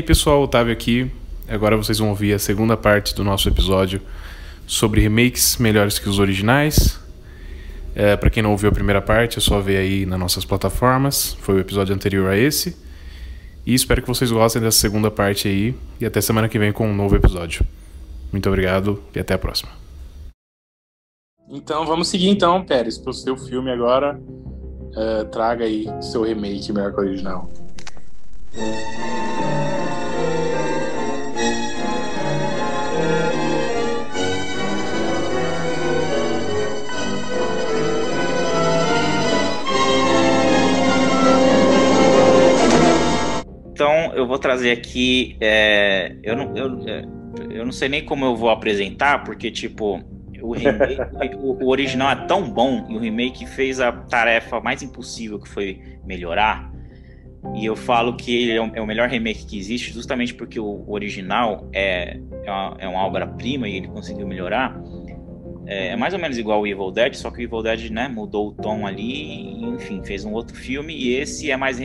Aí, pessoal, Otávio aqui. Agora vocês vão ouvir a segunda parte do nosso episódio sobre remakes melhores que os originais. É, para quem não ouviu a primeira parte, é só ver aí nas nossas plataformas. Foi o episódio anterior a esse. E espero que vocês gostem dessa segunda parte aí. E até semana que vem com um novo episódio. Muito obrigado e até a próxima. Então vamos seguir então, Pérez, para o seu filme agora. Uh, traga aí seu remake melhor que o original. Então eu vou trazer aqui. É, eu, não, eu, é, eu não sei nem como eu vou apresentar, porque, tipo, o, remake, o, o, original é tão bom e o remake fez a tarefa mais impossível que foi melhorar. E eu falo que ele é o, é o melhor remake que existe, justamente porque o, original é, é uma, é uma obra-prima e ele conseguiu melhorar. É, é, mais ou menos igual o Evil Dead, só que o Evil Dead, né, mudou o tom ali, enfim, fez um outro filme e esse é mais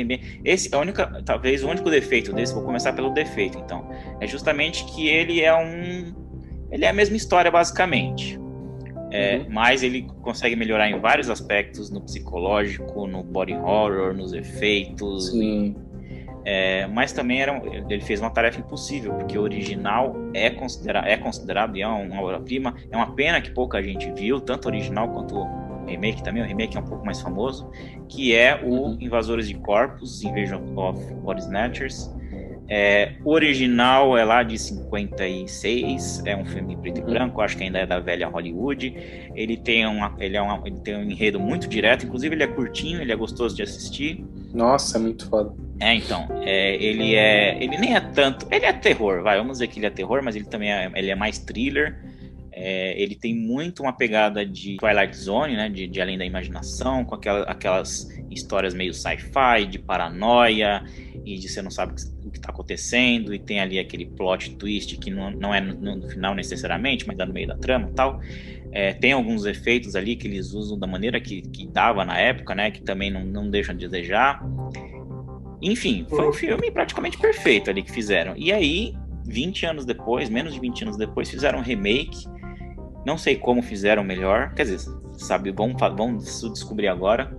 esse é a única, talvez o único defeito desse, vou começar pelo defeito, então, é justamente que ele é um ele é a mesma história basicamente. É, uhum. Mas ele consegue melhorar em vários aspectos, no psicológico, no body horror, nos efeitos. Sim. É, mas também era, ele fez uma tarefa impossível, porque o original é, considera é considerado e é uma obra-prima. É uma pena que pouca gente viu, tanto o original quanto o remake também. O remake é um pouco mais famoso, que é o uhum. Invasores de Corpos, Invasion of Body Snatchers. É, o original é lá de 56, é um filme preto e uhum. branco, acho que ainda é da velha Hollywood. Ele tem, uma, ele, é uma, ele tem um enredo muito direto, inclusive ele é curtinho, ele é gostoso de assistir. Nossa, é muito foda. É, então, é, ele é. Ele nem é tanto. Ele é terror, vai, vamos dizer que ele é terror, mas ele também é, ele é mais thriller. É, ele tem muito uma pegada de Twilight Zone, né? De, de Além da Imaginação, com aquela, aquelas histórias meio sci-fi, de paranoia, e de você não sabe o que está acontecendo, e tem ali aquele plot twist que não, não é no, no final necessariamente, mas dá no meio da trama e tal. É, tem alguns efeitos ali que eles usam da maneira que, que dava na época, né? Que também não, não deixam de desejar. Enfim, foi um filme praticamente perfeito ali que fizeram. E aí, 20 anos depois, menos de 20 anos depois, fizeram um remake não sei como fizeram melhor, quer dizer, sabe, vamos, vamos descobrir agora.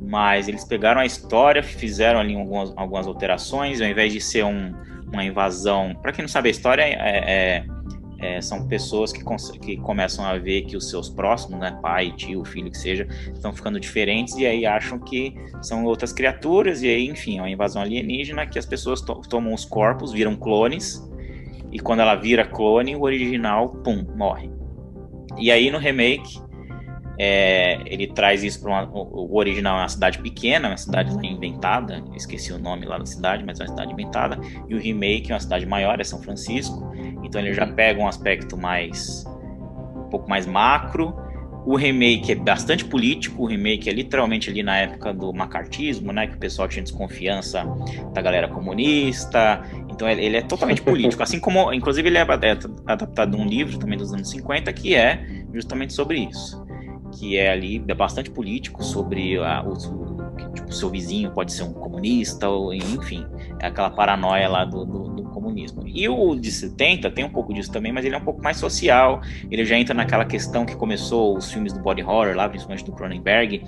Mas eles pegaram a história, fizeram ali algumas, algumas alterações, ao invés de ser um, uma invasão. Para quem não sabe, a história é, é, é, são pessoas que, que começam a ver que os seus próximos, né, pai, tio, filho, que seja, estão ficando diferentes e aí acham que são outras criaturas, e aí, enfim, é uma invasão alienígena que as pessoas to tomam os corpos, viram clones, e quando ela vira clone, o original, pum, morre. E aí no remake, é, ele traz isso para o original é uma cidade pequena, uma cidade inventada, esqueci o nome lá da cidade, mas é uma cidade inventada, e o remake é uma cidade maior, é São Francisco, então ele já pega um aspecto mais um pouco mais macro. O remake é bastante político, o remake é literalmente ali na época do macartismo, né, que o pessoal tinha desconfiança da galera comunista, então ele é totalmente político, assim como, inclusive, ele é adaptado de um livro também dos anos 50 que é justamente sobre isso, que é ali é bastante político sobre a, o, tipo, seu vizinho pode ser um comunista ou enfim, é aquela paranoia lá do, do, do, comunismo. E o de 70 tem um pouco disso também, mas ele é um pouco mais social. Ele já entra naquela questão que começou os filmes do body horror lá, principalmente do Cronenberg,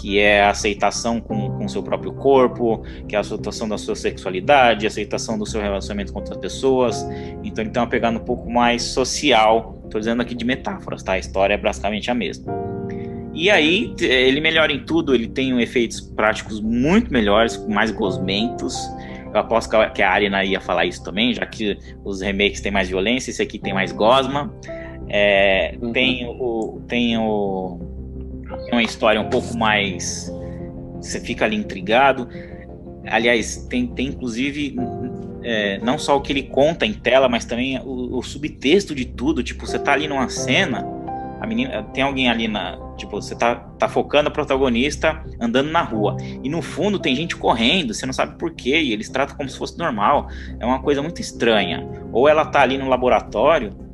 que é a aceitação com o seu próprio corpo, que é a aceitação da sua sexualidade, a aceitação do seu relacionamento com outras pessoas. Então ele tem uma pegada um pouco mais social. Estou dizendo aqui de metáforas, tá? A história é basicamente a mesma. E aí ele melhora em tudo, ele tem efeitos práticos muito melhores, mais gosmentos. Eu aposto que a Arina ia falar isso também, já que os remakes têm mais violência, esse aqui tem mais gosma. É, uhum. Tem o. Tem o uma história um pouco mais. Você fica ali intrigado. Aliás, tem, tem inclusive é, não só o que ele conta em tela, mas também o, o, subtexto de tudo. Tipo, você tá ali numa cena, a menina tem alguém ali na. Tipo, você tá, tá focando a protagonista andando na rua. E no fundo tem gente correndo, você não sabe por quê, e eles tratam como se fosse normal. É uma coisa muito estranha. Ou ela tá ali no laboratório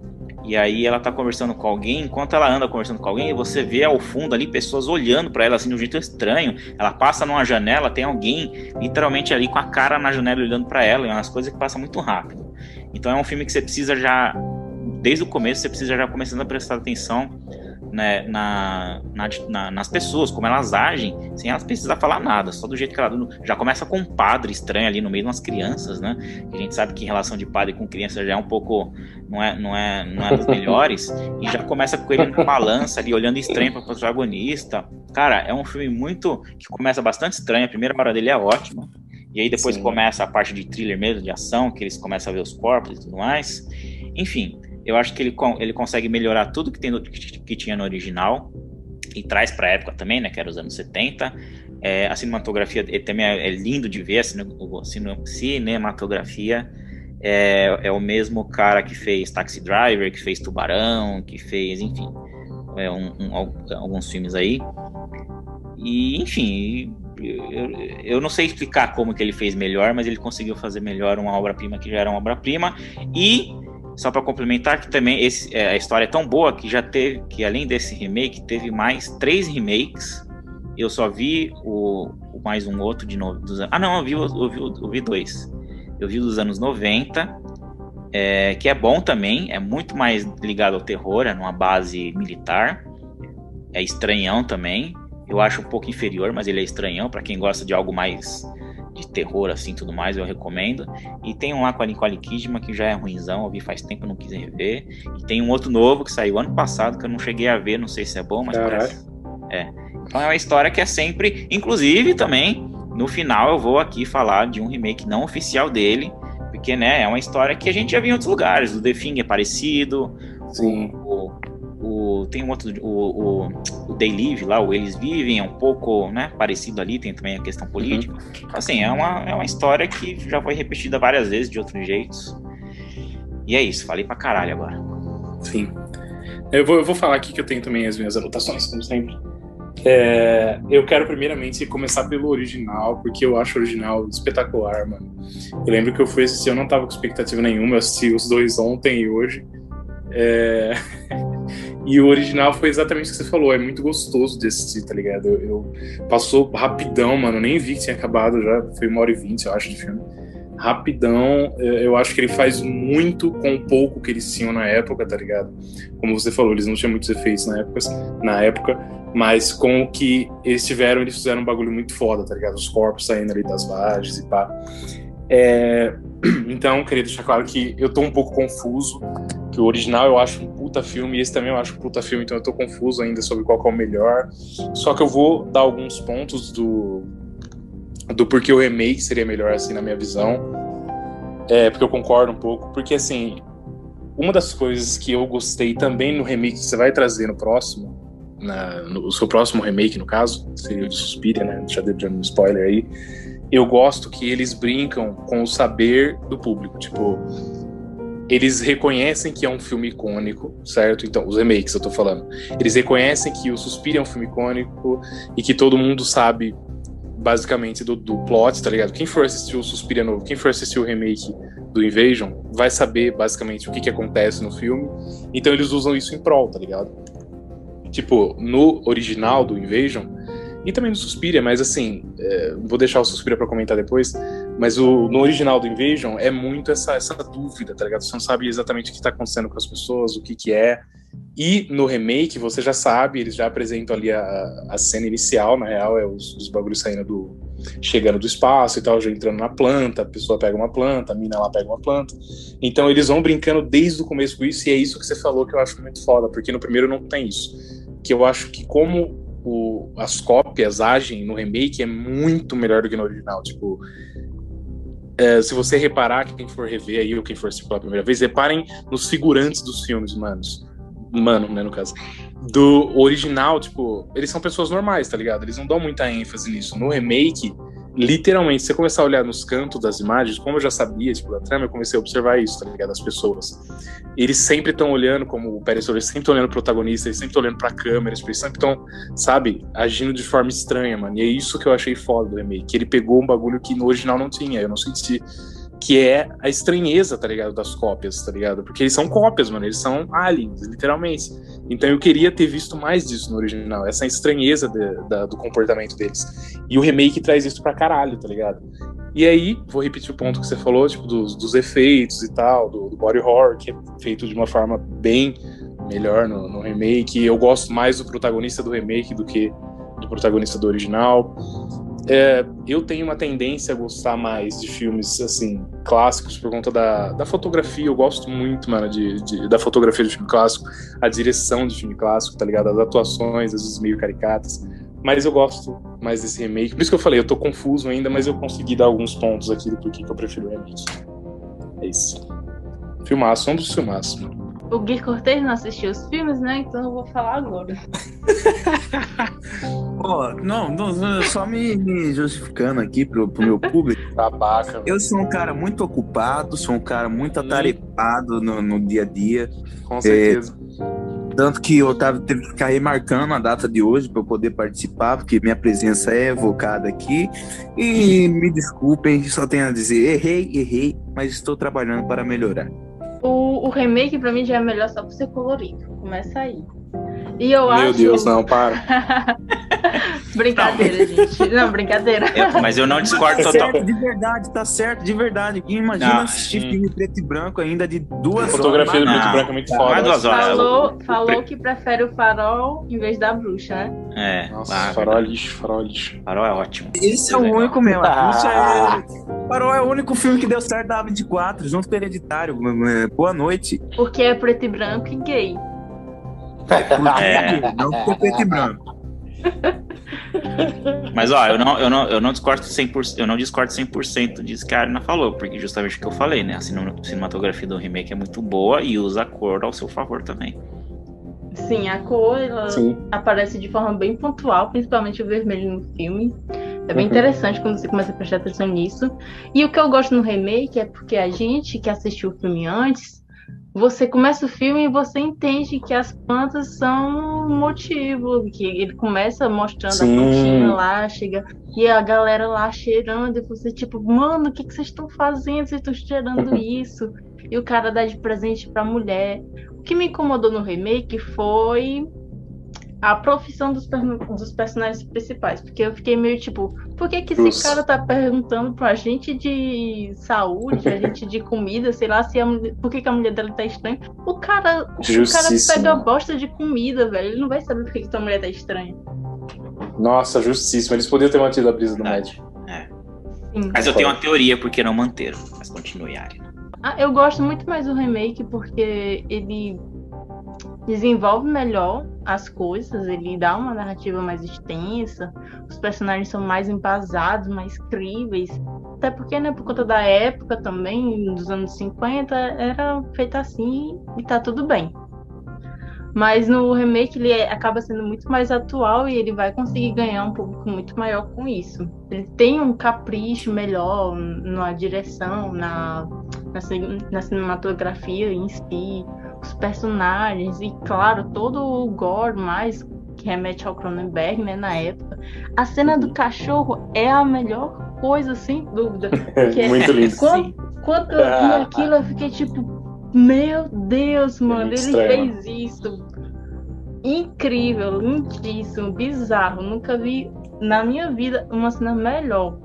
E aí ela tá conversando com alguém, enquanto ela anda conversando com alguém, você vê ao fundo ali pessoas olhando para ela assim de um jeito estranho. Ela passa numa janela, tem alguém literalmente ali com a cara na janela olhando para ela, é umas coisas que passam muito rápido. Então é um filme que você precisa já desde o começo você precisa já começando a prestar atenção né, na, na, na, nas pessoas, como elas agem, sem elas precisar falar nada, só do jeito que ela já começa com um padre estranho ali no meio de umas crianças, né? A gente sabe que em relação de padre com criança já é um pouco não é não é não é dos melhores e já começa com ele na balança ali olhando estranho para o protagonista. Cara, é um filme muito que começa bastante estranho, a primeira hora dele é ótima. E aí depois Sim. começa a parte de thriller mesmo, de ação, que eles começam a ver os corpos e tudo mais. Enfim, eu acho que ele, ele consegue melhorar tudo que, tem no, que tinha no original e traz para a época também, né, que era os anos 70. É, a cinematografia também é, é, lindo de ver, a cinematografia é, é, o mesmo cara que fez Taxi Driver, que fez Tubarão, que fez, enfim, é, um, um, alguns filmes aí. E, enfim, eu, eu, não sei explicar como que ele fez melhor, mas ele conseguiu fazer melhor uma obra-prima que já era uma obra-prima. E só para complementar que também esse, é, a história é tão boa que já teve, que além desse remake, teve mais três remakes. Eu só vi o, o mais um outro de novo. Dos, ah, não, eu vi, eu, vi, eu vi dois. Eu vi dos anos 90, é, que é bom também, é muito mais ligado ao terror, é numa base militar. É estranhão também. Eu acho um pouco inferior, mas ele é estranhão para quem gosta de algo mais de terror, assim, tudo mais, eu recomendo. E tem um lá com a Nicole Kidman, que já é ruimzão, eu vi faz tempo, não quis rever. E tem um outro novo que saiu ano passado, que eu não cheguei a ver, não sei se é bom, mas Caraca. parece. É. Então é uma história que é sempre, inclusive também, no final eu vou aqui falar de um remake não oficial dele, porque, né, é uma história que a gente já viu em outros lugares. O The Thing é parecido, Sim. O, tem um outro, o, o, o They Live lá, o Eles Vivem, é um pouco né, parecido ali, tem também a questão política. Uhum. Assim, é uma, é uma história que já foi repetida várias vezes de outros jeitos. E é isso, falei pra caralho agora. Sim. Eu vou, eu vou falar aqui que eu tenho também as minhas anotações, como sempre. É, eu quero primeiramente começar pelo original, porque eu acho o original espetacular, mano. Eu lembro que eu fui assistir, eu não tava com expectativa nenhuma, eu assisti os dois ontem e hoje. É... E o original foi exatamente o que você falou, é muito gostoso de assistir, tá ligado? Eu, eu, passou rapidão, mano, nem vi que tinha acabado já, foi uma hora e vinte, eu acho, de filme. Rapidão, eu acho que ele faz muito com o pouco que eles tinham na época, tá ligado? Como você falou, eles não tinham muitos efeitos na época, na época mas com o que eles tiveram, eles fizeram um bagulho muito foda, tá ligado? Os corpos saindo ali das lajes e pá. É... Então, queria deixar claro que eu tô um pouco confuso que o original eu acho um puta filme e esse também eu acho um puta filme, então eu tô confuso ainda sobre qual é o melhor. Só que eu vou dar alguns pontos do do porquê o remake seria melhor assim na minha visão. É, porque eu concordo um pouco, porque assim, uma das coisas que eu gostei também no remake que você vai trazer no próximo, na, no seu próximo remake no caso, seria o de Suspiria, né? Já dei um spoiler aí. Eu gosto que eles brincam com o saber do público, tipo, eles reconhecem que é um filme icônico, certo? Então, os remakes eu tô falando. Eles reconhecem que o Suspiria é um filme icônico e que todo mundo sabe basicamente do, do plot, tá ligado? Quem for assistir o Suspiria novo, quem for assistir o remake do Invasion, vai saber basicamente o que, que acontece no filme. Então eles usam isso em prol, tá ligado? Tipo, no original do Invasion, e também no Suspiria, mas assim, é, vou deixar o Suspiria para comentar depois. Mas o, no original do Invasion é muito essa, essa dúvida, tá ligado? Você não sabe exatamente o que está acontecendo com as pessoas, o que que é. E no remake você já sabe, eles já apresentam ali a, a cena inicial, na real, é os, os bagulhos saindo do. chegando do espaço e tal, já entrando na planta, a pessoa pega uma planta, a mina lá pega uma planta. Então eles vão brincando desde o começo com isso, e é isso que você falou que eu acho muito foda, porque no primeiro não tem isso. Que eu acho que como o, as cópias agem no remake é muito melhor do que no original. Tipo, é, se você reparar, quem for rever aí, ou quem for assistir pela primeira vez, reparem nos figurantes dos filmes, manos. Mano, né, no caso. Do original, tipo, eles são pessoas normais, tá ligado? Eles não dão muita ênfase nisso. No remake, literalmente, você começar a olhar nos cantos das imagens, como eu já sabia, tipo, da trama, eu comecei a observar isso, tá ligado? As pessoas. Eles sempre estão olhando, como o Pérez eles sempre estão olhando pro protagonista, eles sempre estão olhando pra câmera, eles sempre estão, sabe, agindo de forma estranha, mano. E é isso que eu achei foda do remake. Ele pegou um bagulho que no original não tinha. Eu não senti que é a estranheza, tá ligado, das cópias, tá ligado? Porque eles são cópias, mano, eles são aliens, literalmente. Então eu queria ter visto mais disso no original, essa estranheza de, da, do comportamento deles. E o remake traz isso pra caralho, tá ligado? E aí, vou repetir o ponto que você falou, tipo, dos, dos efeitos e tal, do, do, body horror, que é feito de uma forma bem melhor no, no remake. Eu gosto mais do protagonista do remake do que do protagonista do original. É, eu tenho uma tendência a gostar mais de filmes assim clássicos por conta da, da fotografia. Eu gosto muito, mano, de, de, da fotografia de filme clássico, a direção de filme clássico, tá ligado? As atuações, às vezes meio caricatas. Mas eu gosto mais desse remake. Por isso que eu falei, eu tô confuso ainda, mas eu consegui dar alguns pontos aqui do porquê que eu prefiro o remake. É isso. Filmaço, um dos filmaços, mano. O Gui Cortez não assistiu os filmes, né? Então eu vou falar agora. Pô, não, não, só me, me, justificando aqui pro, pro meu público. Babaca. Eu sou um cara muito ocupado, sou um cara muito atarefado no, no dia a dia. Com certeza. É, tanto que o Otávio teve que ficar remarcando a data de hoje para eu poder participar, porque minha presença é evocada aqui. E me desculpem, só tenho a dizer: errei, errei, mas estou trabalhando para melhorar. O, o remake pra mim já é melhor só por ser colorido. Começa aí. E eu Meu acho. Deus, não, para. brincadeira, gente. Não, brincadeira. Eu- mas eu não discordo Tá total. certo, de verdade, tá certo, de verdade. Imagina Não, assistir hum. filme preto e branco ainda de duas A fotografia do horas. preto e Não, branco é muito não, foda. duas horas. Falou, o- falou que prefere o farol em vez da bruxa, né? É, Nossa, ah, farol é lixo, farol é lixo. Farol é ótimo. Esse é o Legal. único mesmo. Ah. Isso é... Farol é o único filme que deu certo da A24, junto com o Hereditário. É, Boa noite. Porque é preto e branco e gay. É. Não ficou preto e branco. Mas ó, eu não, eu não, eu não discordo 100%, eu não discordo 100% disso que a Arina falou, porque justamente o que eu falei, né? A cine- cinematografia do remake é muito boa e usa a cor ao seu favor também. Sim, a cor ela Sim. aparece de forma bem pontual, principalmente o vermelho no filme. É bem Uhum. interessante quando você começa a prestar atenção nisso. E o que eu gosto no remake é porque a gente que assistiu o filme antes, você começa o filme e você entende que as plantas são um motivo, que ele começa mostrando Sim. a plantinha lá, chega e a galera lá cheirando, e você tipo, mano, o que, que vocês estão fazendo? Vocês estão cheirando isso? E o cara dá de presente pra mulher. O que me incomodou no remake foi a profissão dos, dos personagens principais. Porque eu fiquei meio tipo, por que, que esse Justo. cara tá perguntando pra gente de saúde, a gente de comida, sei lá, se a mulher, por que, que a mulher dele tá estranha? O cara, o cara pega bosta de comida, velho. Ele não vai saber por que, que tua mulher tá estranha. Nossa, justíssimo. Eles podiam ter mantido a brisa do médico. Sim. Mas eu tenho uma teoria porque não manteram. Mas continue, Arina. Ah, eu gosto muito mais do remake porque ele desenvolve melhor as coisas, ele dá uma narrativa mais extensa, os personagens são mais embasados, mais críveis. Até porque, né, por conta da época também, dos anos 50, era feito assim e tá tudo bem. Mas no remake ele acaba sendo muito mais atual e ele vai conseguir ganhar um público muito maior com isso. Ele tem um capricho melhor na direção, na, na, na cinematografia em si, os personagens e, claro, todo o gore mais que remete ao Cronenberg, né, na época. A cena do cachorro é a melhor coisa, sem dúvida. Que é- Muito lindo. Quando, quando eu vi aquilo, eu fiquei tipo, meu Deus, mano, muito ele estranho, fez isso. Incrível, lindíssimo, bizarro. Nunca vi na minha vida uma cena melhor.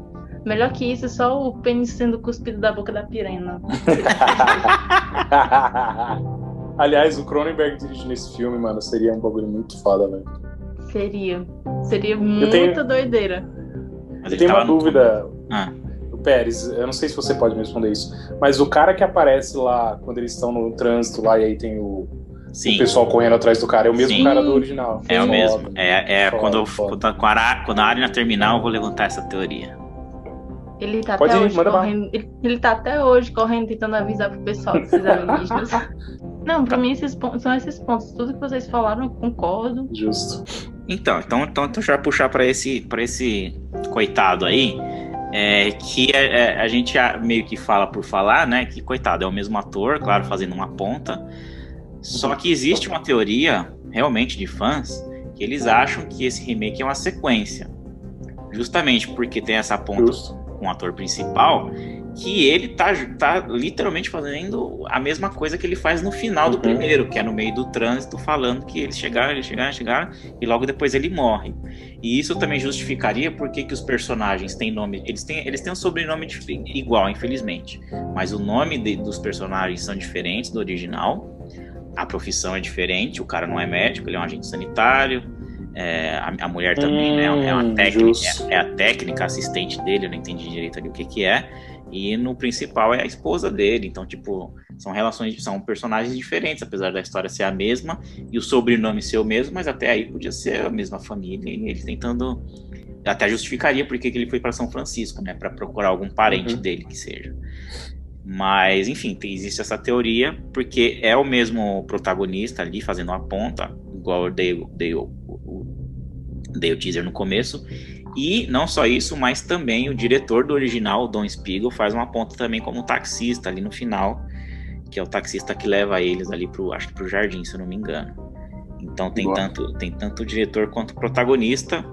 Melhor que isso, só o pênis sendo cuspido da boca da piranha. Aliás, o Cronenberg dirigindo esse filme, mano, seria um bagulho muito foda, velho. Seria. Seria muita tenho- doideira. Mas Eu tenho uma dúvida, Ah, o Pérez, eu não sei se você pode me responder isso, mas o cara que aparece lá quando eles estão no trânsito lá e aí tem o, o pessoal correndo atrás do cara, é o mesmo Sim. cara do original. É o Foda. mesmo. É, é Foda, quando, eu, foda. quando, a- quando a, quando a Arina terminar, eu vou levantar essa teoria. Ele tá Pode até ir, hoje correndo. Ele, ele tá até hoje correndo, tentando avisar pro pessoal desses alienígenas. Não, pra mim esses pontos, são esses pontos. Tudo que vocês falaram, eu concordo. Justo. Então, então, então, então já puxar para esse, pra esse coitado aí, é, que é- é, a gente a- meio que fala por falar, né? Que coitado, é o mesmo ator, claro, fazendo uma ponta. Só que existe uma teoria, realmente, de fãs, que eles acham que esse remake é uma sequência. Justamente porque tem essa ponta Justo. com o ator principal, que ele tá, tá literalmente fazendo a mesma coisa que ele faz no final do Uhum. primeiro, que é no meio do trânsito, falando que eles chegaram, eles chegaram, chegaram, e logo depois ele morre. E isso também justificaria por que os personagens têm nome. Eles têm, eles têm um sobrenome igual, infelizmente. Mas o nome de- dos personagens são diferentes do original. A profissão é diferente, o cara não é médico, ele é um agente sanitário. é, a, a mulher também, né? É uma Hum, técnica, é, é a técnica assistente dele, eu não entendi direito ali o que que é. E no principal é a esposa dele. Então, tipo, são relações, são personagens diferentes, apesar da história ser a mesma e o sobrenome ser o mesmo, mas até aí podia ser a mesma família. E ele tentando. Até justificaria porque que ele foi para São Francisco, né? Para procurar algum parente Uhum. dele que seja. Mas, enfim, existe essa teoria, porque é o mesmo protagonista ali fazendo uma ponta, igual eu dei, dei, dei o teaser no começo. E não só isso, mas também o diretor do original, o Don Spiegel, faz uma ponta também como taxista ali no final, que é o taxista que leva eles ali pro, acho que pro jardim, se eu não me engano. Então tem Boa. tanto, tem tanto o diretor quanto o protagonista.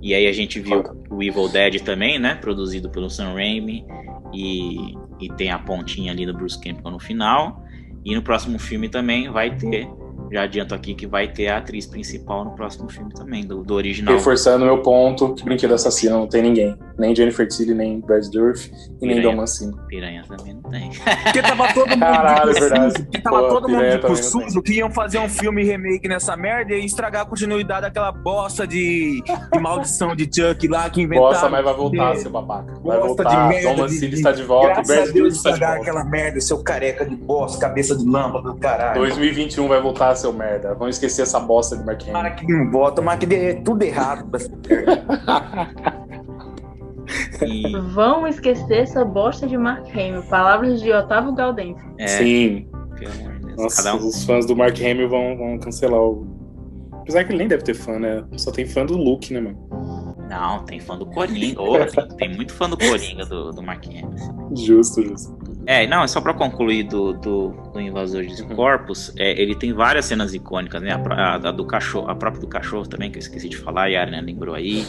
E aí a gente viu Foda. o Evil Dead também, né? Produzido pelo Sam Raimi. E, e tem a pontinha ali do Bruce Campbell no final. E no próximo filme também vai ter. Já adianto aqui que vai ter a atriz principal no próximo filme também, do, do original. Reforçando meu ponto, que Brinquedo Assassino não tem ninguém. Nem Jennifer Tilly, nem Brad Dourif e nem. Dom Mancini. Piranha também não tem. Porque tava todo mundo Caralho, de é verdade. porque tava Pô, todo mundo de sujo que iam fazer um filme remake nessa merda e estragar a continuidade daquela bosta de, de maldição de Chuck lá que inventaram. Bosta, mas vai voltar, De- seu babaca. Vai Bosta voltar. de merda. Dom de- Mancini de- está de volta. Graças Brad a Dourif Deus está de volta. aquela merda, seu careca de bosta, cabeça de lâmpada do caralho. 2021 vai voltar, seu merda. Vamos esquecer essa bosta de Mark Tomara Hamill. que não vota, tomara que dê tudo errado. E, Vão esquecer essa bosta de Mark Hamill. Palavras de Otávio Galdense. é, Sim. pelo amor de Deus, Nossa, um os fãs do Mark Hamill vão, vão cancelar o. Apesar que ele nem deve ter fã, né? Só tem fã do Luke, né, mano? Não, tem fã do Coringa. Ô, tem, tem muito fã do Coringa do, do Mark Hamill. Justo, justo. É, não, é só pra concluir do, do, do Invasor de Uhum. Corpos, é, ele tem várias cenas icônicas, né? A, a- a do cachorro, a própria do cachorro também, que eu esqueci de falar, e a Arena lembrou aí.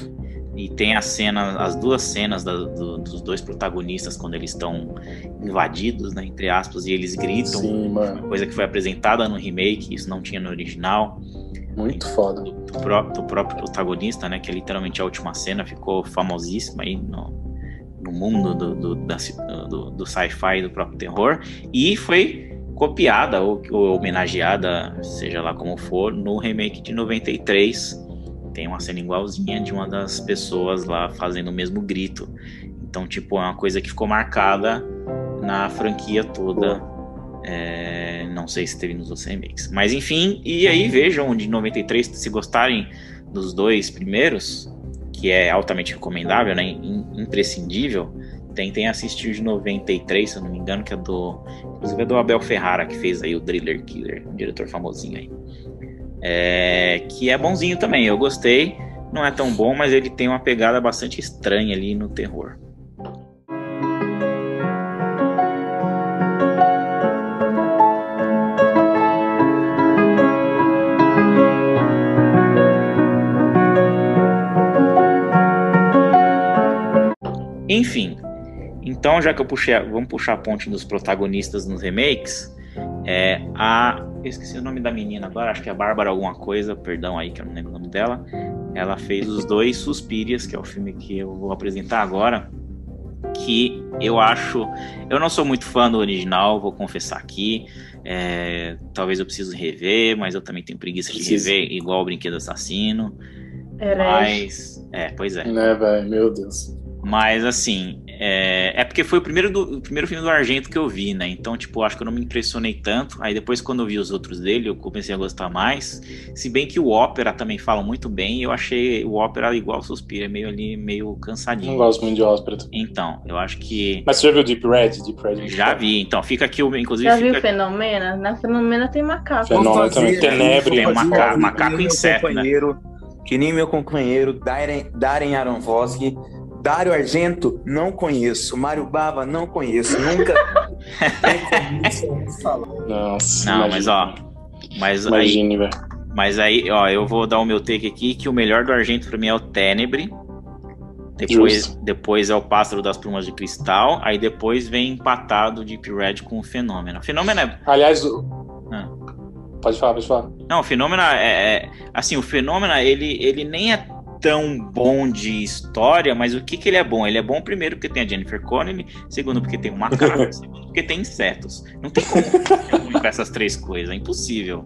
E tem a cena, as duas cenas da- do- dos dois protagonistas quando eles estão invadidos, né? Entre aspas, e eles gritam. Sim, mano. Coisa que foi apresentada no remake, isso não tinha no original. Muito foda. do, do pró- do próprio protagonista, né? Que é literalmente a última cena, ficou famosíssima aí no, no mundo do, do, da do, do sci-fi e do próprio terror. E foi copiada ou, ou homenageada, seja lá como for, no remake de 93. Tem uma cena igualzinha de uma das pessoas lá fazendo o mesmo grito. Então, tipo, é uma coisa que ficou marcada na franquia toda. É, não sei se teve nos outros remakes. Mas enfim, e aí vejam de 93, se gostarem dos dois primeiros, que é altamente recomendável, né? im- Imprescindível. Tentem assistir de 93, se eu não me engano, que é do. Inclusive é do Abel Ferrara, que fez aí o Driller Killer, um diretor famosinho aí. É, que é bonzinho também, eu gostei. Não é tão bom, mas ele tem uma pegada bastante estranha ali no terror. Enfim, então já que eu puxei, vamos puxar a ponte dos protagonistas nos remakes, é a, eu esqueci o nome da menina agora, acho que é a Bárbara alguma coisa, perdão aí que eu não lembro o nome dela. Ela fez os dois Suspirias, que é o filme que eu vou apresentar agora, que eu acho, eu não sou muito fã do original, vou confessar aqui. é, talvez eu precise rever, mas eu também tenho preguiça de rever, igual o Brinquedo Assassino. Herege. Mas, é, pois é. Né, velho? Meu Deus. Mas assim, é, é porque foi o primeiro, do- o primeiro filme do Argento que eu vi, né? Então, tipo, acho que eu não me impressionei tanto. Aí depois, quando eu vi os outros dele, eu comecei a gostar mais. Se bem que o Ópera também fala muito bem, eu achei o Ópera igual ao Suspira, meio ali, meio Não cansadinho. gosto muito de ópera. Então, eu acho que. Mas você já viu Deep Red? Deep Red é Já vi, então fica aqui, o- inclusive Já viu fica Fenômena? Na Fenômena tem macaco. Fenômeno Vou também. Tenebre, Tem macaco- que macaco nem meu inseto, né? Que nem meu companheiro, Darren, Darren Aronofsky. Dário Argento, não conheço. Mário Bava, não conheço. Nunca. nem conheço. Nossa. Não, imagina. mas ó. Mas aí, Imagine, velho. mas aí, ó, eu vou dar o meu take aqui que o melhor do Argento pra mim é o Tenebre. Depois, depois é o Pássaro das Plumas de Cristal. Aí depois vem empatado Deep Red com o Fenômeno. O Fenômeno é. Aliás, o... ah. pode falar, pode falar. Não, o Fenômeno é, é. Assim, o Fenômeno, ele, ele nem é tão bom de história, mas o que, que ele é bom? Ele é bom primeiro porque tem a Jennifer Connelly, segundo porque tem um macaco, segundo porque tem insetos. Não tem como ser com essas três coisas, é impossível.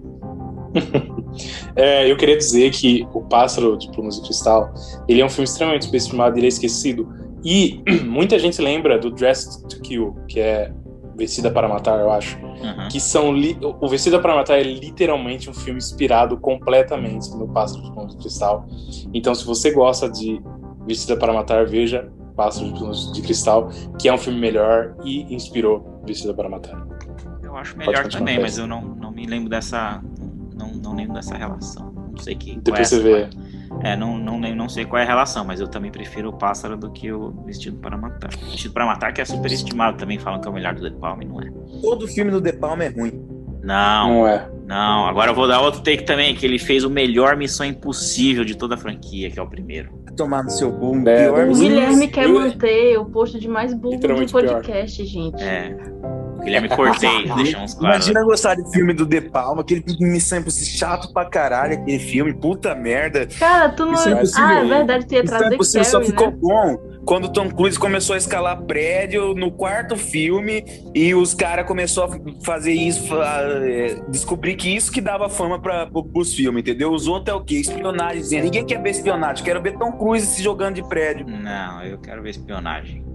é, eu queria dizer que O Pássaro de Plumas de Cristal, ele é um filme extremamente subestimado, ele é esquecido. E muita gente lembra do Dressed to Kill, que é Vestida para Matar, eu acho. Uhum. Que são. Li... O Vestida para Matar é literalmente um filme inspirado completamente no Pássaro de Plumas de Cristal. Então, se você gosta de Vestida para Matar, veja Pássaro de Plumas de Cristal, que é um filme melhor e inspirou Vestida para Matar. Eu acho melhor também, mas eu não, não me lembro dessa. Não, não lembro dessa relação. Não sei que. Depois é você vê. É, não, não, não sei qual é a relação, mas eu também prefiro o Pássaro do que o Vestido para Matar. Vestido para Matar, que é super estimado também, falam que é o melhor do De Palma e não é. Todo filme do De Palma é ruim. Não, não é. Não, agora eu vou dar outro take também, que ele fez o melhor Missão Impossível de toda a franquia, que é o primeiro. Tomar no seu bom. É, o Guilherme quer manter o posto de mais burro do podcast, pior. gente. É. Guilherme Cortez, deixamos claro. Imagina gostar de filme do De Palma, aquele Missão Impossível chato pra caralho, aquele filme, puta merda. Cara, tu não. Ah, é verdade, tu ia trazer Missão Impossível só ficou né? bom quando Tom Cruise começou a escalar prédio no quarto filme e os caras começou a fazer isso, a, é, descobrir que isso que dava fama para os filmes, entendeu? Os outros é o quê? Espionagem. Ninguém quer ver espionagem, quero ver Tom Cruise se jogando de prédio. Não, eu quero ver espionagem.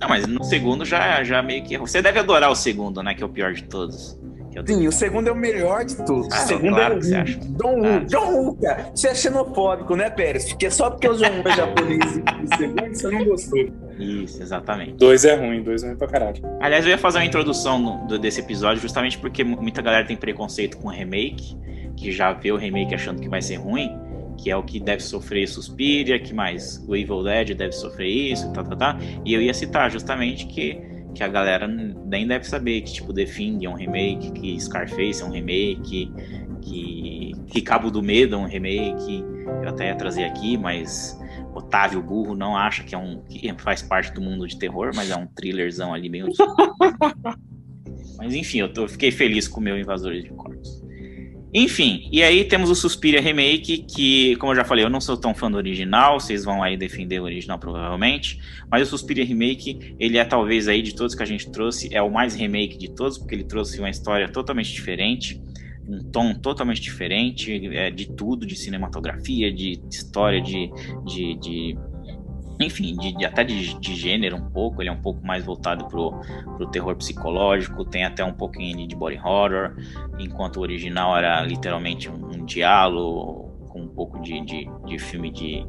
Não, mas no segundo já, já meio que. Você deve adorar o segundo, né? Que é o pior de todos. É Sim, o segundo é o melhor de todos. Ah, o segundo claro é o você acha. John Woo. John Woo, cara. Você é xenofóbico, né, Pérez? Porque só porque o John Woo é japonês no segundo, você não gostou. Isso, exatamente. Dois é ruim, dois é ruim pra caralho. Aliás, eu ia fazer uma introdução no, do, desse episódio justamente porque muita galera tem preconceito com remake, que já vê o remake achando que vai ser ruim que é o que deve sofrer Suspiria, que mais o Evil Dead deve sofrer isso, tá, tá, tá. E eu ia citar justamente que, que a galera nem deve saber que tipo The Thing é um remake, que Scarface é um remake, que, que Cabo do Medo é um remake. Eu até ia trazer aqui, mas Otávio Burro não acha que é um que faz parte do mundo de terror, mas é um thrillerzão ali bem Mas enfim, eu, tô, eu fiquei feliz com o meu Invasores de Corpos. Enfim, e aí temos o Suspiria Remake, que, como eu já falei, eu não sou tão fã do original, vocês vão aí defender o original provavelmente, mas o Suspiria Remake, ele é talvez aí de todos que a gente trouxe, é o mais remake de todos, porque ele trouxe uma história totalmente diferente, um tom totalmente diferente, é, de tudo, de cinematografia, de história, de, de, de enfim, de, de, até de, de, gênero um pouco, ele é um pouco mais voltado pro, pro terror psicológico, tem até um pouquinho de body horror, enquanto o original era literalmente um, um diálogo com um pouco de, de, de filme de,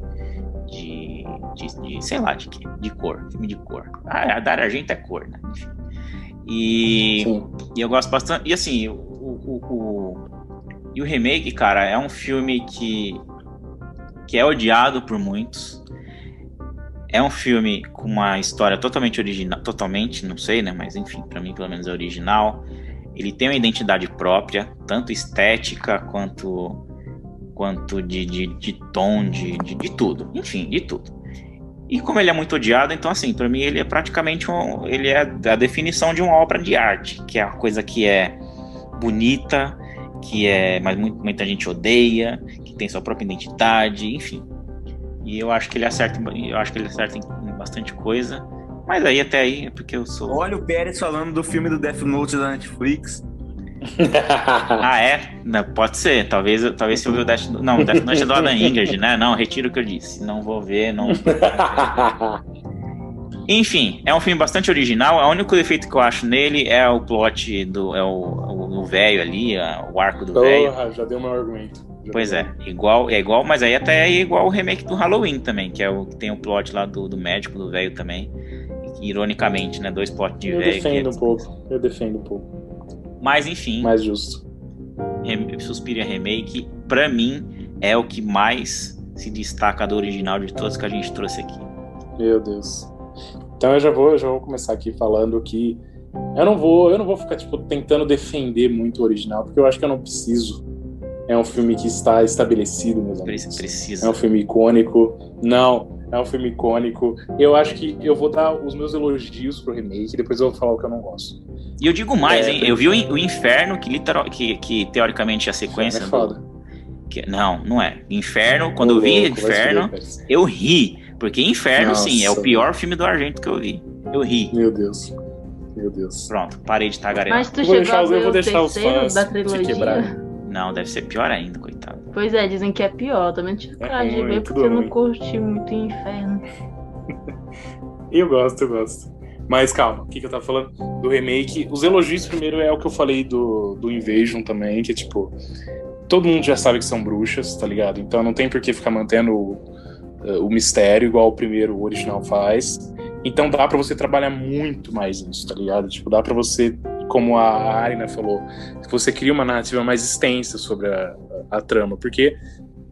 de, de, sei lá, de? De cor, filme de cor. Ah, a da Argento é cor, né? Enfim. E, e eu gosto bastante, e assim, o, o, o, e o remake, cara, é um filme que, que é odiado por muitos, é um filme com uma história totalmente original, totalmente, não sei, né? Mas enfim, para mim pelo menos é original. Ele tem uma identidade própria, tanto estética quanto quanto de, de, de tom, de, de, de, tudo, enfim, de tudo. E como ele é muito odiado, então assim, para mim ele é praticamente um, ele é a definição de uma obra de arte, que é uma coisa que é bonita, que é, mas muita gente odeia, que tem sua própria identidade, enfim. E eu acho que ele acerta, eu acho que ele acerta em bastante coisa. Mas aí até aí é porque eu sou. Olha o Pérez falando do filme do Death Note da Netflix. ah, é? Não, pode ser. Talvez, talvez se eu ver o Death Note. Não, Death Note é do Adam Ingrid, né? Não, retiro o que eu disse. Não vou ver, não. Enfim, é um filme bastante original. O único defeito que eu acho nele é o plot do. É o velho ali, o arco do velho. Já deu meu argumento. Pois é, igual, é igual, mas aí até é igual o remake do Halloween também, que é o que tem o plot lá do, do médico, do velho também. Ironicamente, né? Dois plots de velho. Eu defendo um pouco, eu defendo um pouco. Mas enfim. Mais justo. Suspiria Remake, pra mim, é o que mais se destaca do original de todos que a gente trouxe aqui. Meu Deus. Então eu já vou, eu já vou começar aqui falando que eu não vou, eu não vou ficar tipo tentando defender muito o original, porque eu acho que eu não preciso é um filme que está estabelecido, meus amigos. Precisa. É um filme icônico. Não, É um filme icônico. Eu acho que eu vou dar os meus elogios pro remake, depois eu vou falar o que eu não gosto. E eu digo mais, é, hein? Eu vi o, Inferno, que, literal, que, que teoricamente é a sequência. É foda. Do, que, não, não é. Inferno, quando eu vi louco, Inferno, eu ri. Porque Inferno, Nossa. sim, é o pior filme do Argento que eu vi. Eu ri. Meu Deus. Meu Deus. Pronto, parei de tagarelar. Mas tu vou deixar, eu vou deixar os fãs da trilogia. Não, deve ser pior ainda, coitado. Pois é, dizem que é pior. Também tive é coragem de ver porque eu não curti muito Inferno. eu gosto, eu gosto. Mas calma, o que, que eu tava falando? Do remake. Os elogios primeiro é o que eu falei do, do Invasion também, que é tipo. Todo mundo já sabe que são bruxas, tá ligado? Então não tem por que ficar mantendo o, o mistério igual o primeiro o original faz. Então dá para você trabalhar muito mais nisso, tá ligado? Tipo, dá para você, como a Arina falou, você cria uma narrativa mais extensa sobre a, a, a trama, porque,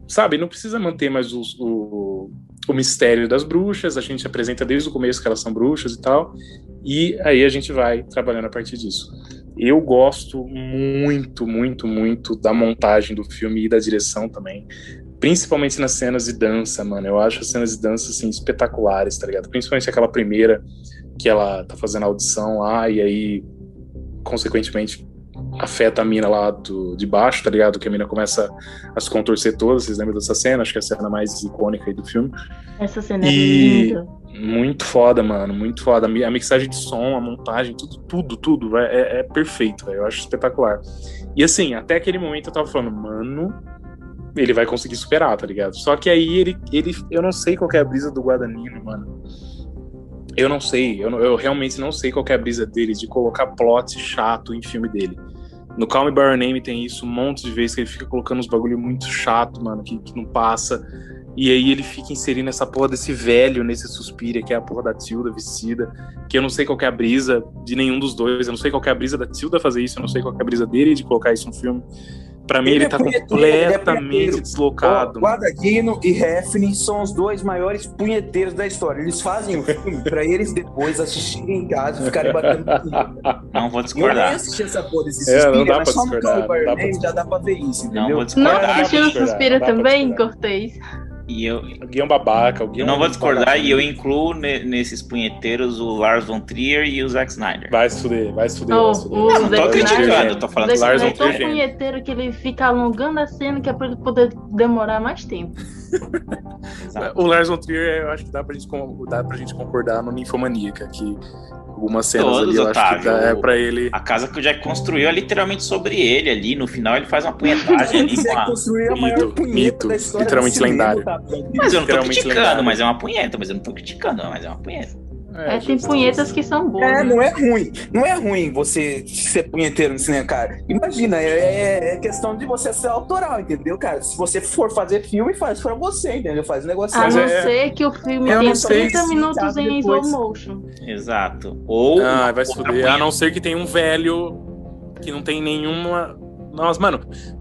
sabe, não precisa manter mais o, o, o, mistério das bruxas, a gente apresenta desde o começo que elas são bruxas e tal, e aí a gente vai trabalhando a partir disso. Eu gosto muito, muito, muito da montagem do filme e da direção também principalmente nas cenas de dança, mano. Eu acho as cenas de dança, assim, espetaculares, tá ligado? Principalmente aquela primeira que ela tá fazendo a audição lá e aí, consequentemente, afeta a mina lá do, de baixo, tá ligado? Que a mina começa a se contorcer toda. Vocês lembram dessa cena? Acho que é a cena mais icônica aí do filme. Essa cena é linda. Muito foda, mano. Muito foda. A mixagem de som, a montagem, tudo, tudo, tudo. É, é, é perfeito, véio. Eu acho espetacular. E assim, até aquele momento eu tava falando, mano, ele vai conseguir superar, tá ligado? Só que aí ele, ele eu não sei qual é a brisa do Guadagnino, mano. Eu não sei, eu, eu realmente não sei qual é a brisa dele de colocar plot chato em filme dele. No Calm By Your Name tem isso um monte de vezes que ele fica colocando uns bagulho muito chato, mano, que, que não passa. E aí ele fica inserindo essa porra desse velho nesse Suspira, que é a porra da Tilda vestida, que eu não sei qual é a brisa de nenhum dos dois, eu não sei qual é a brisa da Tilda fazer isso, eu não sei qual é a brisa dele de colocar isso no filme. Pra mim, ele, ele é tá completamente é deslocado. Guadagnino e Hefni são os dois maiores punheteiros da história. Eles fazem o filme pra eles depois assistirem em casa e ficarem batendo Não vou discordar. Eu assistir essa porra desse é, não dá mas só no Call já dá pra ver isso, entendeu? Não vou discordar. Não assistiu o Suspira também, Cortez? E eu, alguém é um babaca. Alguém eu não vou discordar e eu incluo nesses punheteiros o Lars von Trier e o Zack Snyder. Vai se fuder, vai se fuder. Oh, vai se fuder. Não, não tô criticando, tô falando do Lars von Trier. É tão punheteiro que ele fica alongando a cena que é pra ele poder demorar mais tempo. o Lars von Trier, eu acho que dá pra gente, dá pra gente concordar no Ninfomaníaca, que algumas cenas Todos, ali, eu Otávio, acho que dá, é pra ele. A casa que o Jack construiu é literalmente sobre ele ali. No final ele faz uma punhetagem ali. Jack construiu a maior mito, punheta mito, da história literalmente lendário. Tá? Mas eu não tô criticando, lendário. mas é uma punheta, mas eu não tô criticando, mas é uma punheta. É, é tem punhetas que são boas. É, né? não é ruim. Não é ruim você ser punheteiro no cinema, cara. Imagina, é, é, é, questão de você ser autoral, entendeu, cara? Se você for fazer filme, faz pra você, entendeu? Faz um negócio A não é... ser que o filme tenha 30 minutos em slow motion. Exato. Ou. Ah, vai se fuder. A não ser que tenha um velho que não tem nenhuma. Nossa, mano,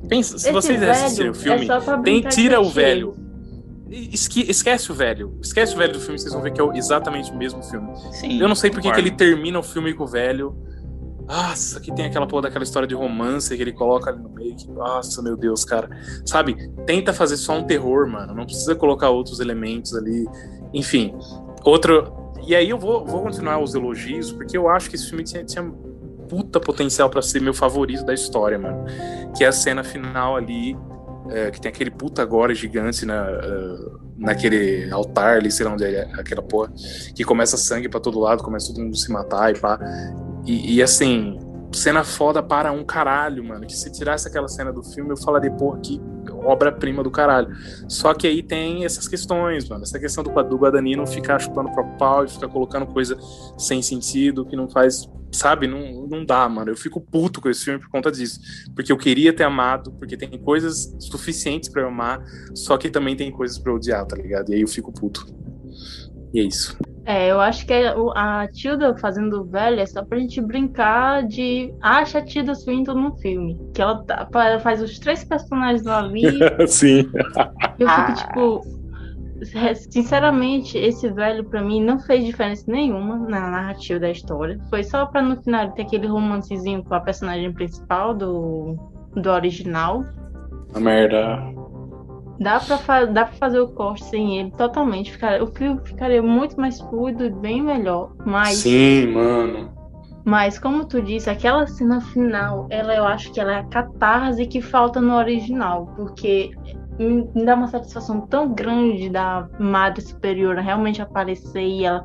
pensa, se Esse vocês assistirem o filme, tem, tira o velho Esque, esquece o velho. Esquece o velho do filme, vocês vão ver que é exatamente o mesmo filme. Sim, eu não sei porque que ele termina o filme com o velho. Nossa, que tem aquela porra daquela história de romance que ele coloca ali no meio. Que, nossa, meu Deus, cara. Sabe? Tenta fazer só um terror, mano. Não precisa colocar outros elementos ali. Enfim, outro. E aí eu vou, vou continuar os elogios, porque eu acho que esse filme tinha, tinha puta potencial para ser meu favorito da história, mano. Que é a cena final ali é, que tem aquele puta agora gigante na, uh, naquele altar ali, sei lá onde é aquela porra, que começa sangue para todo lado, começa todo mundo se matar e pá. E, e, assim, cena foda para um caralho, mano. Que se tirasse aquela cena do filme, eu falaria, porra, que obra-prima do caralho. Só que aí tem essas questões, mano. Essa questão do, do Guadagnino ficar chupando pro pau e ficar colocando coisa sem sentido, que não faz sabe, não, não dá, mano. Eu fico puto com esse filme por conta disso. Porque eu queria ter amado, porque tem coisas suficientes para eu amar, só que também tem coisas para odiar, tá ligado? E aí eu fico puto. E é isso. É, eu acho que a Tilda fazendo velha é só pra gente brincar de acha a Tilda Swinton no filme. Que ela, tá, faz os três personagens ali. Sim. Eu fico tipo, sinceramente, esse velho para mim não fez diferença nenhuma na narrativa da história. Foi só para no final ter aquele romancezinho com a personagem principal do, do original. A merda. Dá pra, fa dá pra fazer o corte sem ele totalmente. Ficar, o filme ficaria muito mais fluido e bem melhor. Mas. Sim, mano. Mas como tu disse, aquela cena final, ela eu acho que ela é a catarse que falta no original, porque me dá uma satisfação tão grande da Madre Superiora realmente aparecer e ela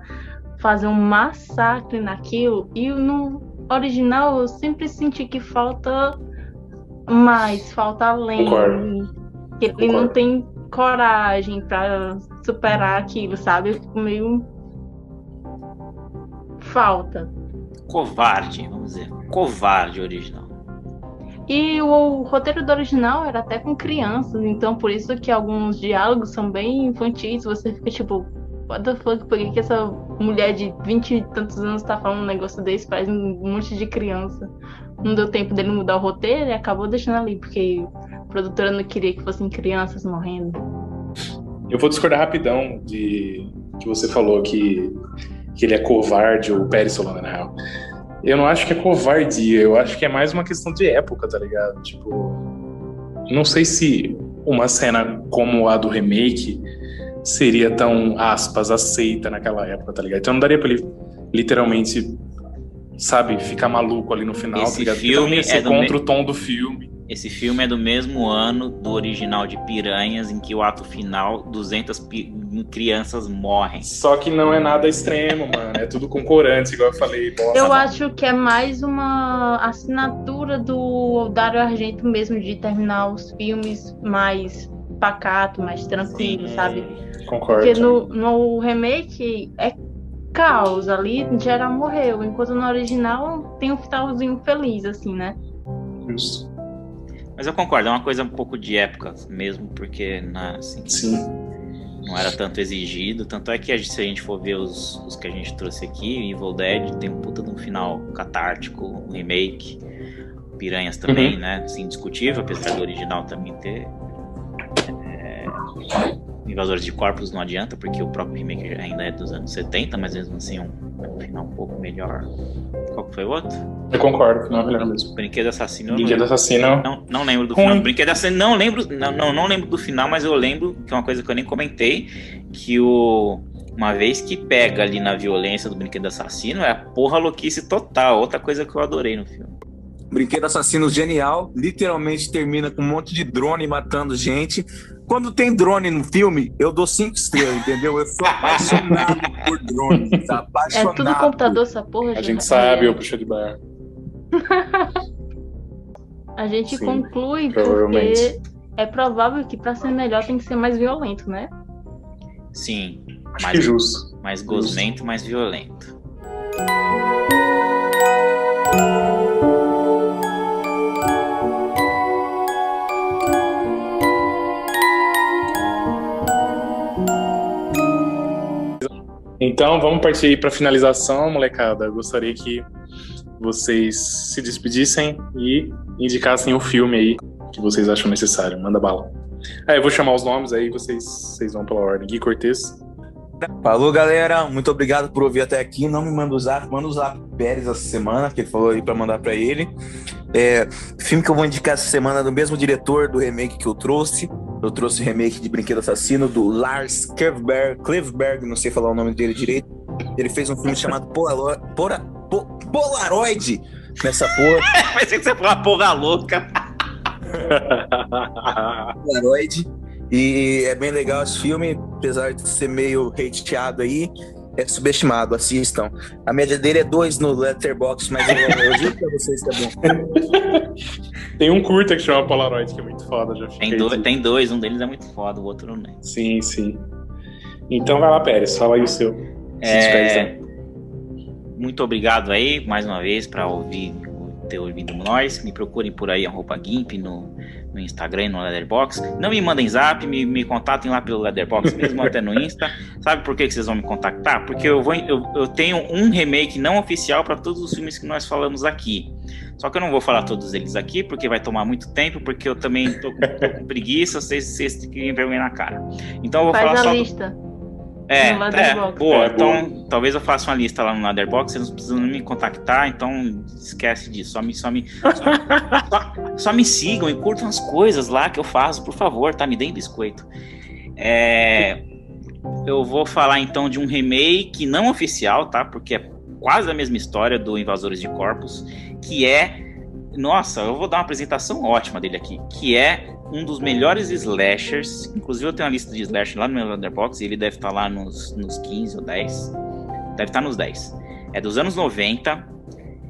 fazer um massacre naquilo. E no original eu sempre senti que falta mais, falta além. Concordo. Que ele não tem coragem pra superar aquilo, sabe? Eu fico meio. Falta. Covarde, vamos dizer. Covarde original. E o, o roteiro do original era até com crianças, então por isso que alguns diálogos são bem infantis. Você fica tipo, what the fuck, por que, que essa mulher de 20 e tantos anos tá falando um negócio desse? Parece um monte de criança. Não deu tempo dele mudar o roteiro e acabou deixando ali, porque produtora não queria que fossem crianças morrendo. Eu vou discordar rapidão de que você falou que, que ele é covarde, o Pérez Solana, na real. Eu não acho que é covardia, eu acho que é mais uma questão de época, tá ligado? Tipo, não sei se uma cena como a do remake seria tão, aspas, aceita naquela época, tá ligado? Então não daria pra ele literalmente, sabe, ficar maluco ali no final, Esse tá ligado? Porque filme também ia ser é contra me- o tom do filme. Esse filme é do mesmo ano do original de Piranhas, em que o ato final, 200 pi- crianças morrem. Só que não é nada extremo, mano. É tudo concordante, igual eu falei. Bosta, Eu acho que é mais uma assinatura do Dario Argento mesmo, de terminar os filmes mais pacato, mais tranquilo, sabe? Concordo. Porque no, no remake é caos ali, geral morreu, enquanto no original tem um finalzinho feliz, assim, né? Justo. Mas eu concordo, é uma coisa um pouco de época mesmo, porque na, assim, Sim. não era tanto exigido. Tanto é que se a gente for ver os, os que a gente trouxe aqui, Evil Dead tem um puta de um final catártico, um remake. Piranhas também, né? Assim, indiscutível, apesar do original também ter. é, Invasores de Corpos não adianta, porque o próprio remake ainda é dos anos 70, mas mesmo assim é um, é um final um pouco melhor. Qual que foi o outro? Eu concordo, não é melhor mesmo. Brinquedo Assassino. eu não Brinquedo Assassino. não, não lembro do Ruim. final. Brinquedo Assassino, não lembro, não, não, não lembro do final, mas eu lembro que é uma coisa que eu nem comentei, que o uma vez que pega ali na violência do Brinquedo Assassino, é a porra louquice total, outra coisa que eu adorei no filme. Brinquedo Assassino genial, literalmente termina com um monte de drone matando gente. Quando tem drone no filme, eu dou cinco estrelas, entendeu? Eu sou apaixonado por drone, tá? É Apaixonado. tudo computador essa porra, A gente. sabe, É, o puxa de bar. A gente Sim, conclui porque é provável que pra ser melhor tem que ser mais violento, né? Sim, Acho que mais, justo. mais gosmento, mais violento. Então vamos partir aí pra finalização, molecada. Eu gostaria que vocês se despedissem e indicassem o filme aí que vocês acham necessário. Manda bala. Ah, eu vou chamar os nomes aí, vocês, vocês vão pela ordem. Gui Cortez. Falou, galera. Muito obrigado por ouvir até aqui. Não me manda o zap, manda o zap Pérez essa semana, que ele falou aí pra mandar pra ele. É, filme que eu vou indicar essa semana é do mesmo diretor do remake que eu trouxe. Eu trouxe o remake de Brinquedo Assassino do Lars Klevberg, Klevberg, não sei falar o nome dele direito. Ele fez um filme chamado Polaro- Pora- Po- Polaroid nessa porra. Pensei que você foi uma porra louca. Polaroid. E é bem legal esse filme, apesar de ser meio hateado aí, é subestimado, assistam. A média dele é 2 no Letterboxd, mas eu, eu juro pra vocês que é bom. Tem um curta que chama Polaroid, que é muito foda, já Tem dois, tem dois, um deles é muito foda, o outro não é. Sim, sim. Então vai lá, Pérez, fala aí o seu. É, então. muito obrigado aí, mais uma vez, para ouvir, ter ouvido nós. Me procurem por aí, arroba Gimp, no, no Instagram e no Leatherbox. Não me mandem zap, me, me contatem lá pelo Leatherbox, mesmo até no Insta. Sabe por que, que vocês vão me contactar? Porque eu, vou, eu, eu tenho um remake não oficial para todos os filmes que nós falamos aqui. Só que eu não vou falar todos eles aqui, porque vai tomar muito tempo, porque eu também tô com, tô com preguiça, vocês, vocês têm vergonha na cara. Então eu vou Faz falar a só do- lista. É, é, boa. É, então, talvez eu faça uma lista lá no Leatherbox, vocês não precisam me contactar, então esquece disso. Só me, só me, só, só- só me sigam e curtam as coisas lá que eu faço, por favor, tá? Me deem biscoito. É, eu vou falar então de um remake não oficial, tá? Porque é quase a mesma história do Invasores de Corpos, que é. Nossa, eu vou dar uma apresentação ótima dele aqui, que é um dos melhores slashers. Inclusive, eu tenho uma lista de slashers lá no meu Letterboxd e ele deve estar lá nos, nos 15 ou 10. Deve estar nos 10. É dos anos 90.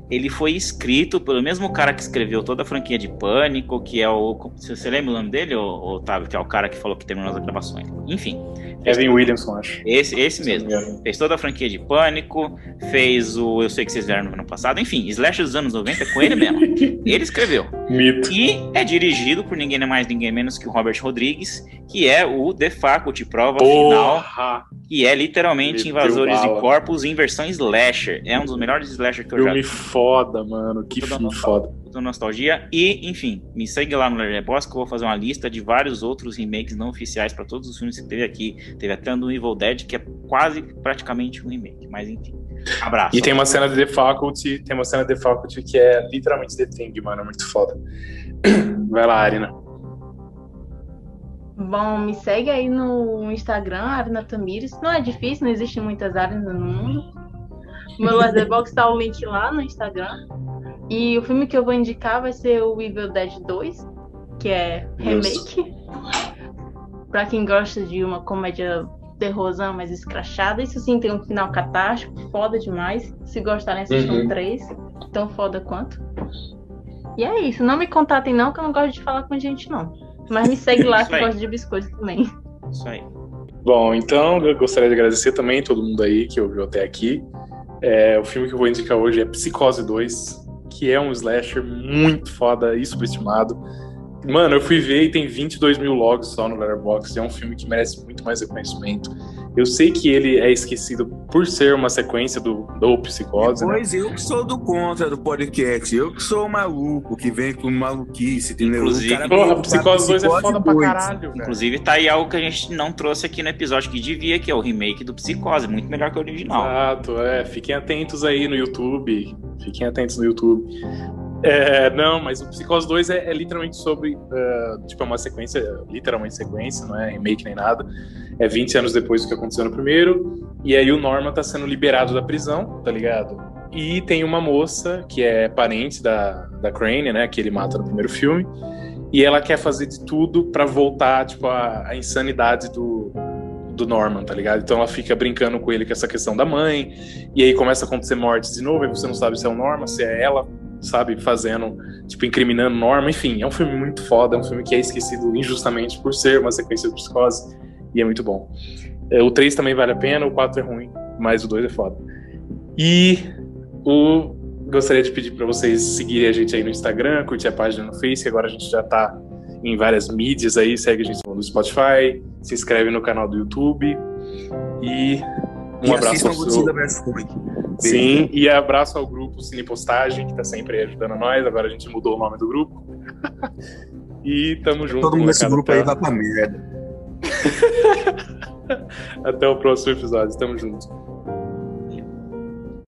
Ele foi escrito pelo mesmo cara que escreveu toda a franquia de Pânico, que é o. Você lembra o nome dele, Otávio? Que é o cara que falou que terminou as gravações. Enfim. Evan Williamson, acho. Esse, esse mesmo. Fez toda a franquia de Pânico, fez o Eu Sei Que Vocês Vieram no ano passado, enfim, Slash dos anos 90 é com ele mesmo. Ele escreveu. Mito. E é dirigido por ninguém mais, ninguém menos que o Robert Rodrigues, que é o The Faculty Prova Final, Porra! que é literalmente Invasores de. Corpos em versão slasher. É um dos melhores slasher que eu já Filme foda, mano. Que filme foda. Do Nostalgia. E, enfim, me segue lá no Letterboxd que eu vou fazer uma lista de vários outros remakes não oficiais para todos os filmes que teve aqui. Teve até do Evil Dead, que é quase praticamente um remake. Mas, enfim. Abraço. E tem uma cena de The Faculty, tem uma cena de The Faculty que é literalmente The Thing, mano. É muito foda. Vai lá, Arina. Bom, me segue aí no Instagram, Arina Tamires. Não é difícil, não existem muitas áreas no mundo. Meu Letterboxd tá o link lá no Instagram. E o filme que eu vou indicar vai ser o Evil Dead 2, que é remake. Pra quem gosta de uma comédia terrorzão mais escrachada, isso sim tem um final catástrofe, foda demais. Se gostarem, assistam Uhum. três, tão foda quanto. E é isso, não me contatem não, que eu não gosto de falar com gente não. Mas me segue lá que aí. gosta de biscoito também. Isso aí. Bom, então eu gostaria de agradecer também todo mundo aí que ouviu até aqui. É, o filme que eu vou indicar hoje é Psicose 2, que é um slasher muito foda e subestimado. Mano, eu fui ver e tem 22 mil logs só no Letterboxd. É um filme que merece muito mais reconhecimento. Eu sei que ele é esquecido por ser uma sequência do, do Psicose, né? Pois eu que sou do contra do podcast. Eu que sou o maluco que vem com maluquice, entendeu? Inclusive- O cara Porra, veio com Psicose 2 é Psicose foda pra 2. caralho, velho. Inclusive, tá aí algo que a gente não trouxe aqui no episódio que devia, que é o remake do Psicose. Muito melhor que o original. Exato, é. Fiquem atentos aí no YouTube. Fiquem atentos no YouTube. É, não, mas o Psicose 2 é, é literalmente sobre. é, tipo, é uma sequência, literalmente sequência, não é remake nem nada. É 20 anos depois do que aconteceu no primeiro. E aí o Norman tá sendo liberado da prisão, tá ligado? E tem uma moça que é parente da, da Crane, né? Que ele mata no primeiro filme. E ela quer fazer de tudo pra voltar, tipo, a, a insanidade do, do Norman, tá ligado? Então ela fica brincando com ele com essa questão da mãe, e aí começa a acontecer mortes de novo, e você não sabe se é o Norman, se é ela, sabe, fazendo, tipo, incriminando Norman, enfim, é um filme muito foda, é um filme que é esquecido injustamente por ser uma sequência de psicose, e é muito bom. É, O 3 também vale a pena, o 4 é ruim, mas o 2 é foda. E o gostaria de pedir para vocês seguirem a gente aí no Instagram, curtir a página no Face, agora a gente já tá em várias mídias aí, segue a gente no Spotify, se inscreve no canal do YouTube e um E abraço assistam Godzilla vs Kong. Sim, e abraço ao grupo Cine Postagem, que tá sempre ajudando nós, agora a gente mudou o nome do grupo. e tamo junto. Todo mundo nesse grupo aí até- vai pra merda. Até o próximo episódio, tamo junto.